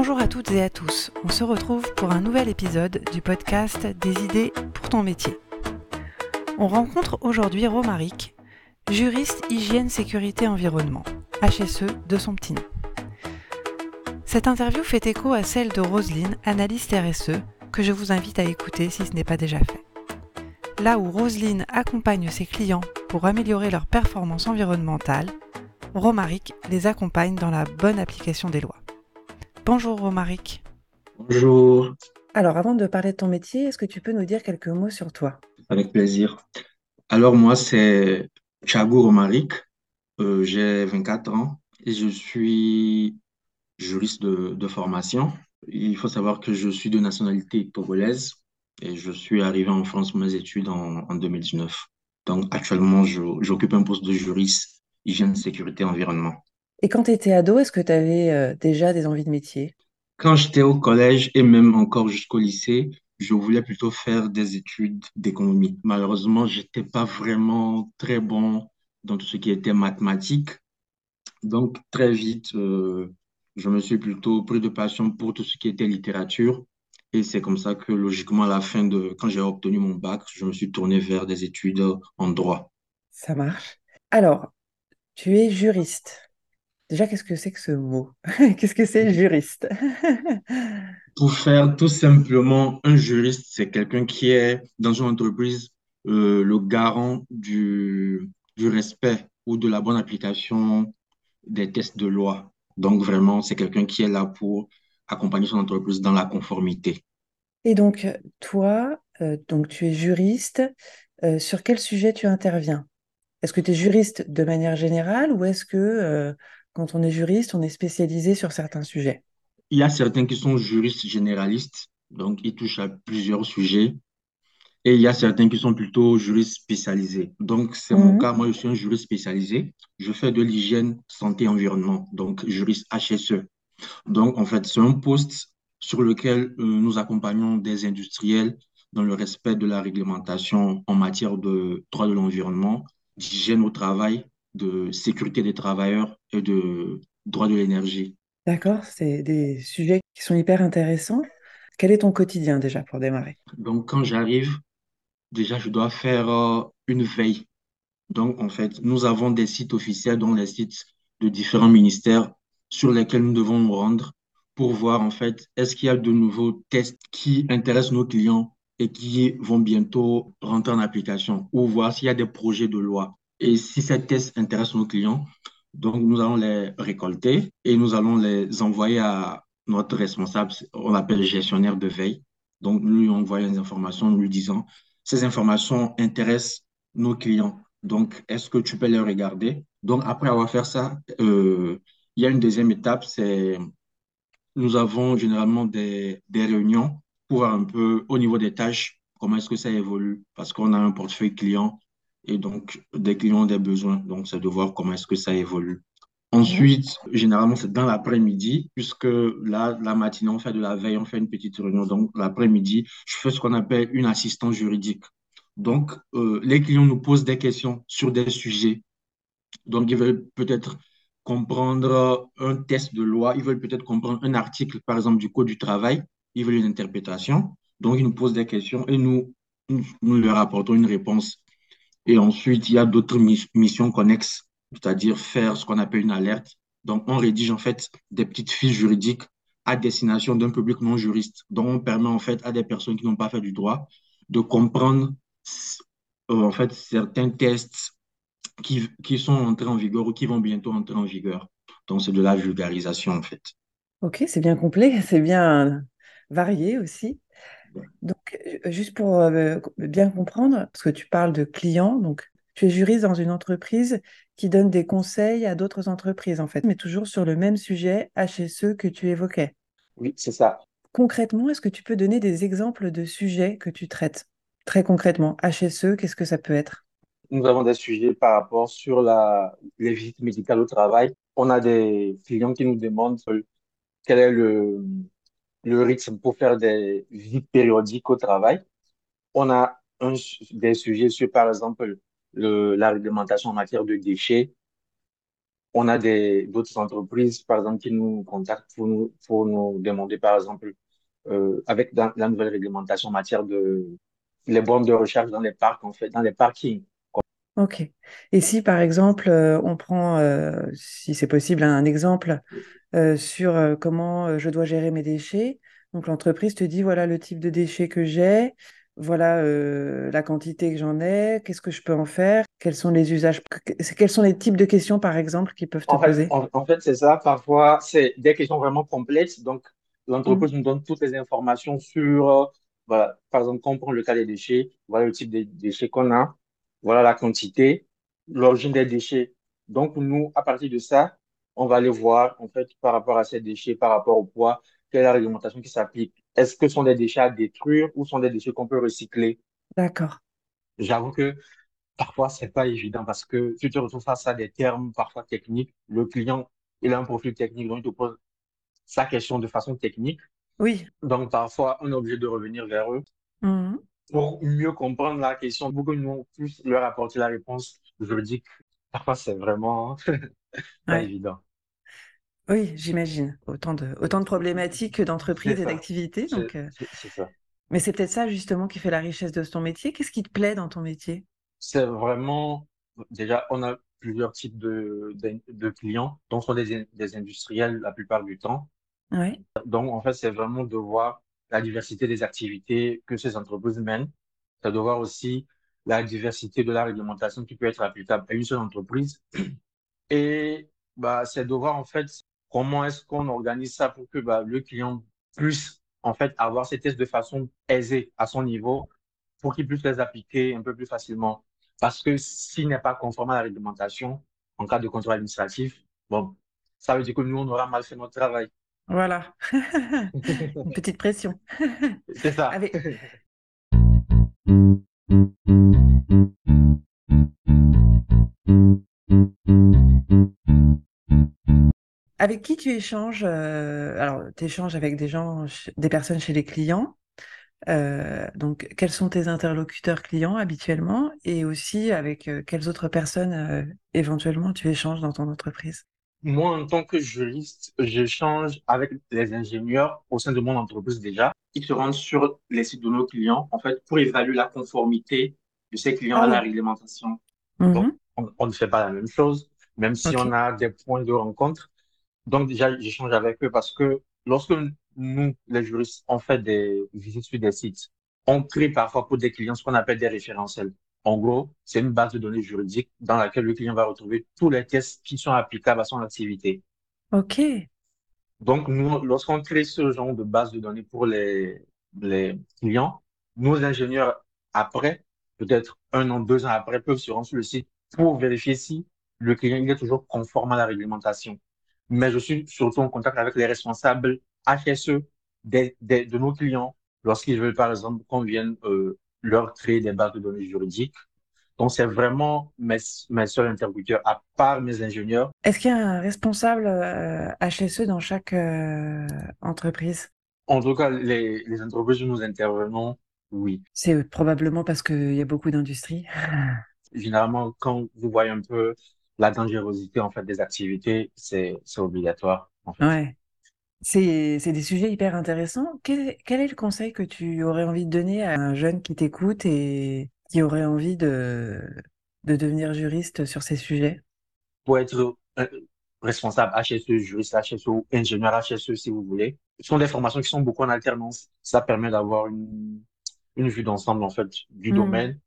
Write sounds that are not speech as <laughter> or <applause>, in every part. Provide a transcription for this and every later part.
Bonjour à toutes et à tous, on se retrouve pour un nouvel épisode du podcast Des idées pour ton métier. On rencontre aujourd'hui Romaric, juriste hygiène, sécurité, environnement, HSE de son petit nom. Cette interview fait écho à celle de Roselyne, analyste RSE, que je vous invite à écouter si ce n'est pas déjà fait. Là où Roselyne accompagne ses clients pour améliorer leur performance environnementale, Romaric les accompagne dans la bonne application des lois. Bonjour Romaric. Bonjour. Alors avant de parler de ton métier, est-ce que tu peux nous dire quelques mots sur toi? Avec plaisir. Alors moi c'est Thiago Romaric, euh, j'ai 24 ans et je suis juriste de, formation. Il faut savoir que je suis de nationalité togolaise et je suis arrivé en France pour mes études en, en 2019. Donc actuellement j'occupe un poste de juriste hygiène, sécurité, environnement. Et quand tu étais ado, est-ce que tu avais euh, déjà des envies de métier? Quand j'étais au collège et même encore jusqu'au lycée, je voulais plutôt faire des études d'économie. Malheureusement, j'étais pas vraiment très bon dans tout ce qui était mathématiques. Donc, très vite, euh, je me suis plutôt pris de passion pour tout ce qui était littérature. Et c'est comme ça que, logiquement, à la fin de, quand j'ai obtenu mon bac, je me suis tourné vers des études en droit. Ça marche. Alors, tu es juriste. Déjà, qu'est-ce que c'est que ce mot? <laughs> Qu'est-ce que c'est juriste? <laughs> Pour faire tout simplement, un juriste, c'est quelqu'un qui est dans une entreprise euh, le garant du, du respect ou de la bonne application des tests de loi. Donc vraiment, c'est quelqu'un qui est là pour accompagner son entreprise dans la conformité. Et donc, toi, euh, donc tu es juriste. Euh, sur quel sujet tu interviens? Est-ce que tu es juriste de manière générale ou est-ce que quand on est juriste, on est spécialisé sur certains sujets Il y a certains qui sont juristes généralistes, donc ils touchent à plusieurs sujets. Et il y a certains qui sont plutôt juristes spécialisés. Donc, c'est mon mmh. cas. Moi, je suis un juriste spécialisé. Je fais de l'hygiène, santé, environnement, donc juriste HSE. Donc, en fait, c'est un poste sur lequel euh, nous accompagnons des industriels dans le respect de la réglementation en matière de droit de l'environnement, d'hygiène au travail, de sécurité des travailleurs et de droit de l'énergie. D'accord, c'est des sujets qui sont hyper intéressants. Quel est ton quotidien déjà pour démarrer? Donc quand j'arrive, déjà je dois faire euh, une veille. Donc en fait, nous avons des sites officiels, dont les sites de différents ministères sur lesquels nous devons nous rendre pour voir en fait est-ce qu'il y a de nouveaux tests qui intéressent nos clients et qui vont bientôt rentrer en application ou voir s'il y a des projets de loi. Et si ces tests intéressent nos clients, donc nous allons les récolter et nous allons les envoyer à notre responsable, on l'appelle gestionnaire de veille. Donc nous lui envoyons les informations, nous lui disant, ces informations intéressent nos clients. Donc, est-ce que tu peux les regarder? Donc, après avoir fait ça, euh, il y a une deuxième étape, c'est nous avons généralement des, des réunions pour voir un peu au niveau des tâches, comment est-ce que ça évolue, parce qu'on a un portefeuille client et donc des clients ont des besoins, donc c'est de voir comment est-ce que ça évolue. Ensuite, généralement, c'est dans l'après-midi, puisque là, la matinée, on fait de la veille, on fait une petite réunion. Donc, l'après-midi, je fais ce qu'on appelle une assistance juridique. Donc, euh, les clients nous posent des questions sur des sujets. Donc, ils veulent peut-être comprendre un test de loi, ils veulent peut-être comprendre un article, par exemple, du Code du travail ils veulent une interprétation. Donc, ils nous posent des questions et nous, nous, leur apportons une réponse. Et ensuite, il y a d'autres missions connexes, c'est-à-dire faire ce qu'on appelle une alerte. Donc, on rédige en fait des petites fiches juridiques à destination d'un public non juriste. Donc, on permet en fait à des personnes qui n'ont pas fait du droit de comprendre euh, en fait certains tests qui, qui sont entrés en vigueur ou qui vont bientôt entrer en vigueur. Donc, c'est de la vulgarisation en fait. Ok, c'est bien complet, <laughs> c'est bien variés aussi. Donc, juste pour euh, bien comprendre, parce que tu parles de clients, donc tu es juriste dans une entreprise qui donne des conseils à d'autres entreprises, en fait, mais toujours sur le même sujet HSE que tu évoquais. Oui, c'est ça. Concrètement, est-ce que tu peux donner des exemples de sujets que tu traites? Très concrètement, HSE, qu'est-ce que ça peut être? Nous avons des sujets par rapport sur la, les visites médicales au travail. On a des clients qui nous demandent quel est le, le rythme pour faire des visites périodiques au travail. On a des sujets sur, par exemple, le, la réglementation en matière de déchets. on a d'autres entreprises, par exemple, qui nous contactent pour nous, demander, par exemple, euh, avec la nouvelle réglementation en matière de les bornes de recherche dans les parcs, en fait, dans les parkings. Ok. Et si, par exemple, euh, on prend, euh, si c'est possible, un exemple sur euh, comment euh, je dois gérer mes déchets, donc l'entreprise te dit, voilà le type de déchets que j'ai, voilà euh, la quantité que j'en ai, qu'est-ce que je peux en faire, quels sont les usages, que- quels sont les types de questions, par exemple, qui peuvent te En fait, poser? en, en fait, c'est ça. Parfois, c'est des questions vraiment complexes. Donc, Mhm. l'entreprise nous donne toutes les informations sur, euh, voilà, par exemple, quand on prend le cas des déchets, voilà le type de déchets qu'on a, voilà la quantité, l'origine des déchets. Donc, nous, à partir de ça, on va aller voir, en fait, par rapport à ces déchets, par rapport au poids, quelle est la réglementation qui s'applique. Est-ce que ce sont des déchets à détruire ou sont des déchets qu'on peut recycler? D'accord. J'avoue que Parfois, c'est pas évident parce que tu te retrouves face à des termes parfois techniques. Le client, il a un profil technique, donc il te pose sa question de façon technique. Oui. Donc, parfois, on est obligé de revenir vers eux Mhm. pour mieux comprendre la question, pour que nous puissions leur apporter la réponse juridique. Parfois, c'est vraiment <laughs> pas Ouais. évident. Oui, j'imagine. Autant de, autant de problématiques que d'entreprises et d'activités. Donc, euh, c'est- c'est ça. Mais c'est peut-être ça justement qui fait la richesse de ton métier. Qu'est-ce qui te plaît dans ton métier? C'est vraiment, déjà, on a plusieurs types de, de, de clients, dont sont des, des industriels la plupart du temps. Oui. Donc, en fait, c'est vraiment de voir la diversité des activités que ces entreprises mènent. C'est de voir aussi la diversité de la réglementation qui peut être applicable à une seule entreprise. Et bah, c'est de voir, en fait, comment est-ce qu'on organise ça pour que bah, le client puisse, en fait, avoir ces tests de façon aisée à son niveau pour qu'il puisse les appliquer un peu plus facilement. Parce que s'il n'est pas conforme à la réglementation, en cas de contrôle administratif, bon, ça veut dire que nous, on aura mal fait notre travail. Voilà. <laughs> Une petite pression. C'est ça. Avec, avec qui tu échanges? euh, alors, tu échanges avec des gens, des personnes chez les clients. Euh, donc, quels sont tes interlocuteurs clients habituellement? Et aussi avec euh, quelles autres personnes éventuellement tu échanges dans ton entreprise? Moi, en tant que juriste, j'échange avec les ingénieurs au sein de mon entreprise déjà. Ils se rendent sur les sites de nos clients, en fait, pour évaluer la conformité de ces clients Ah à la réglementation. Donc, Mhm. on, on ne fait pas la même chose, même si on a des points de rencontre. Donc, déjà, j'échange avec eux parce que lorsque nous, les juristes, on fait des visites sur des sites, on crée parfois pour des clients ce qu'on appelle des référentiels. En gros, c'est une base de données juridique dans laquelle le client va retrouver tous les tests qui sont applicables à son activité. Ok. Donc, nous, lorsqu'on crée ce genre de base de données pour les, les clients, nos ingénieurs, après, peut-être un an, deux ans après, peuvent se rendre sur le site pour vérifier si le client il est toujours conforme à la réglementation. Mais je suis surtout en contact avec les responsables HSE des, des- de nos clients lorsqu'ils veulent, par exemple, qu'on vienne euh, leur créer des bases de données juridiques. Donc, c'est vraiment mes, mes seuls interlocuteurs, à part mes ingénieurs. Est-ce qu'il y a un responsable euh, HSE dans chaque euh, entreprise? En tout cas, les, les entreprises où nous intervenons, oui. C'est probablement parce qu'il y a beaucoup d'industries. Généralement, quand vous voyez un peu la dangerosité en fait des activités, c'est obligatoire en fait. Ouais. C'est, des sujets hyper intéressants. Quel, quel est le conseil que tu aurais envie de donner à un jeune qui t'écoute et qui aurait envie de, de devenir juriste sur ces sujets? Pour être euh, responsable HSE, juriste HSE ou ingénieur HSE si vous voulez, ce sont des formations qui sont beaucoup en alternance. Ça permet d'avoir une une vue d'ensemble en fait du Hmm. domaine.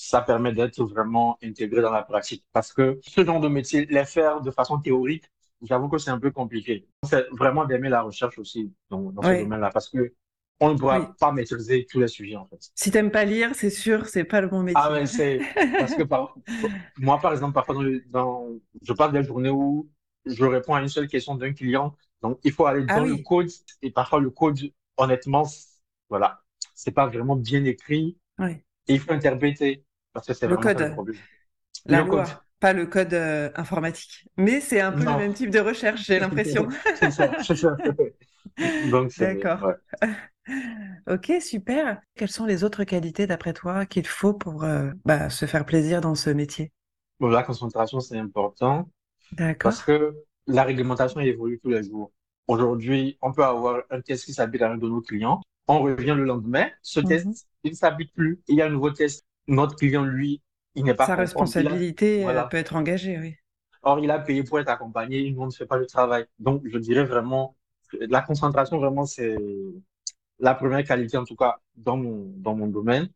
Ça permet d'être vraiment intégré dans la pratique parce que ce genre de métier, les faire de façon théorique, j'avoue que c'est un peu compliqué. C'est vraiment d'aimer la recherche aussi dans, dans ce domaine-là parce que on ne oui. pourra pas maîtriser tous les sujets en fait. Si t'aimes pas lire, c'est sûr, c'est pas le bon Ah métier. ouais, c'est <laughs> parce que par, moi par exemple parfois dans, je passe des journées où je réponds à une seule question d'un client, donc il faut aller Ah dans le code et parfois le code honnêtement voilà, c'est pas vraiment bien écrit oui. et il faut interpréter parce que c'est Le vraiment ça le code, problème. la Le code, loi, pas le code euh, informatique. Mais c'est un peu le même type de recherche, j'ai l'impression. <laughs> c'est ça, c'est ça. <laughs> Donc c'est D'accord. ouais. <laughs> Ok, super. Quelles sont les autres qualités, d'après toi, qu'il faut pour euh, bah, se faire plaisir dans ce métier? Bon, la concentration c'est important, D'accord. Parce que la réglementation évolue tous les jours. Aujourd'hui, on peut avoir un test qui s'habite avec de nos clients. On revient le lendemain, ce Mhm. test, il ne s'habite plus. Il y a un nouveau test. Notre client, lui, il n'est pas Sa. Il responsabilité peut être engagée, oui. Or, il a payé pour être accompagné. Nous, on ne fait pas le travail. Donc, je dirais vraiment, la concentration, vraiment, c'est la première qualité, en tout cas, dans mon, dans mon domaine.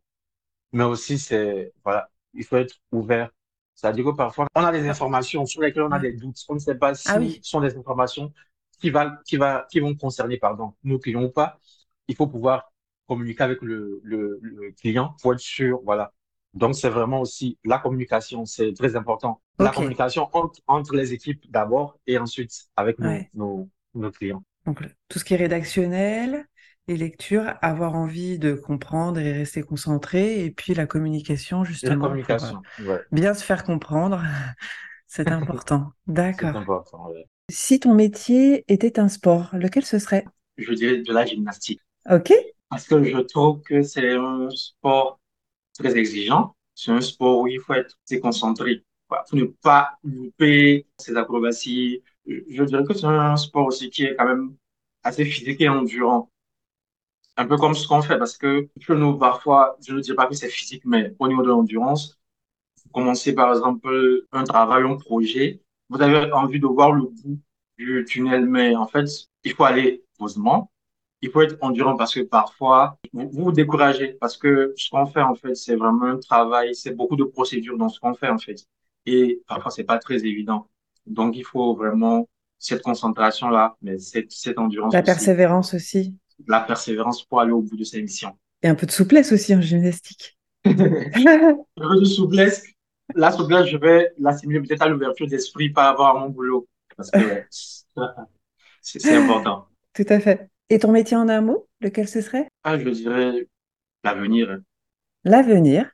Mais aussi, c'est, voilà, il faut être ouvert. C'est-à-dire que parfois, on a des informations sur lesquelles on a des doutes. On ne sait pas si Ah oui. ce sont des informations qui, va, qui, va, qui vont concerner pardon, nos clients ou pas. Il faut pouvoir communiquer avec le, le, le client pour être sûr. Voilà. Donc, c'est vraiment aussi la communication, c'est très important. La communication entre, entre les équipes d'abord et ensuite avec nos, Ouais. nos, nos clients. Donc, tout ce qui est rédactionnel, les lectures, avoir envie de comprendre et rester concentré, et puis la communication, la justement, pour euh, communication, ouais, bien se faire comprendre, <laughs> c'est important. c'est D'accord. important. ouais. Si ton métier était un sport, lequel ce serait? Je dirais de la gymnastique. Ok, Parce que je trouve que c'est un sport très exigeant. C'est un sport où il faut être très concentré. Pour ne pas louper ses acrobaties. Je dirais que c'est un sport aussi qui est quand même assez physique et endurant. Un peu comme ce qu'on fait, parce que nous, parfois, je ne dirais pas que c'est physique, mais au niveau de l'endurance, vous commencez par exemple un travail, un projet, vous avez envie de voir le bout du tunnel, mais en fait, il faut aller posément, il faut être endurant parce que parfois, vous vous, découragez, parce que ce qu'on fait en fait, c'est vraiment un travail, c'est beaucoup de procédures dans ce qu'on fait en fait. Et parfois, c'est pas très évident. Donc, il faut vraiment cette concentration-là, mais cette, cette endurance la aussi, persévérance aussi, la persévérance pour aller au bout de ses missions. et un peu de souplesse aussi en gymnastique. <laughs> Un peu de souplesse. La souplesse, je vais l'assimiler peut-être à l'ouverture d'esprit par rapport à mon boulot. Parce que <laughs> c'est important. Tout à fait. Et ton métier en un mot, lequel ce serait? Ah, je dirais l'avenir, L'avenir.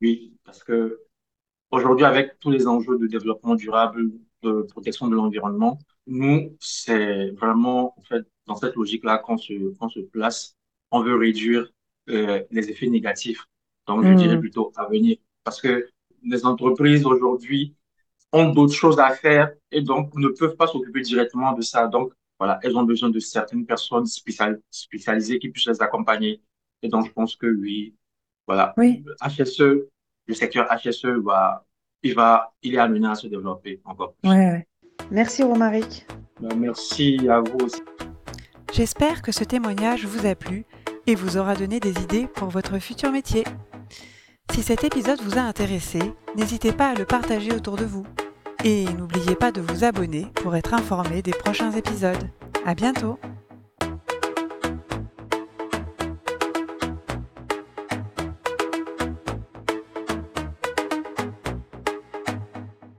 oui, parce que aujourd'hui, avec tous les enjeux de développement durable, de protection de l'environnement, nous, c'est vraiment, en fait, dans cette logique-là qu'on se, qu'on se place. On veut réduire euh, les effets négatifs. Donc, je dirais Hmm. plutôt avenir. Parce que les entreprises aujourd'hui ont d'autres choses à faire et donc ne peuvent pas s'occuper directement de ça. Donc, voilà, elles ont besoin de certaines personnes spécial- spécialisées qui puissent les accompagner. Et donc, je pense que oui, voilà, Oui. HSE, le secteur HSE va, il va, il est amené à se développer encore plus. Ouais, ouais. Merci Romaric. Ben, Merci à vous aussi. J'espère que ce témoignage vous a plu et vous aura donné des idées pour votre futur métier. Si cet épisode vous a intéressé, n'hésitez pas à le partager autour de vous. Et n'oubliez pas de vous abonner pour être informé des prochains épisodes. À bientôt!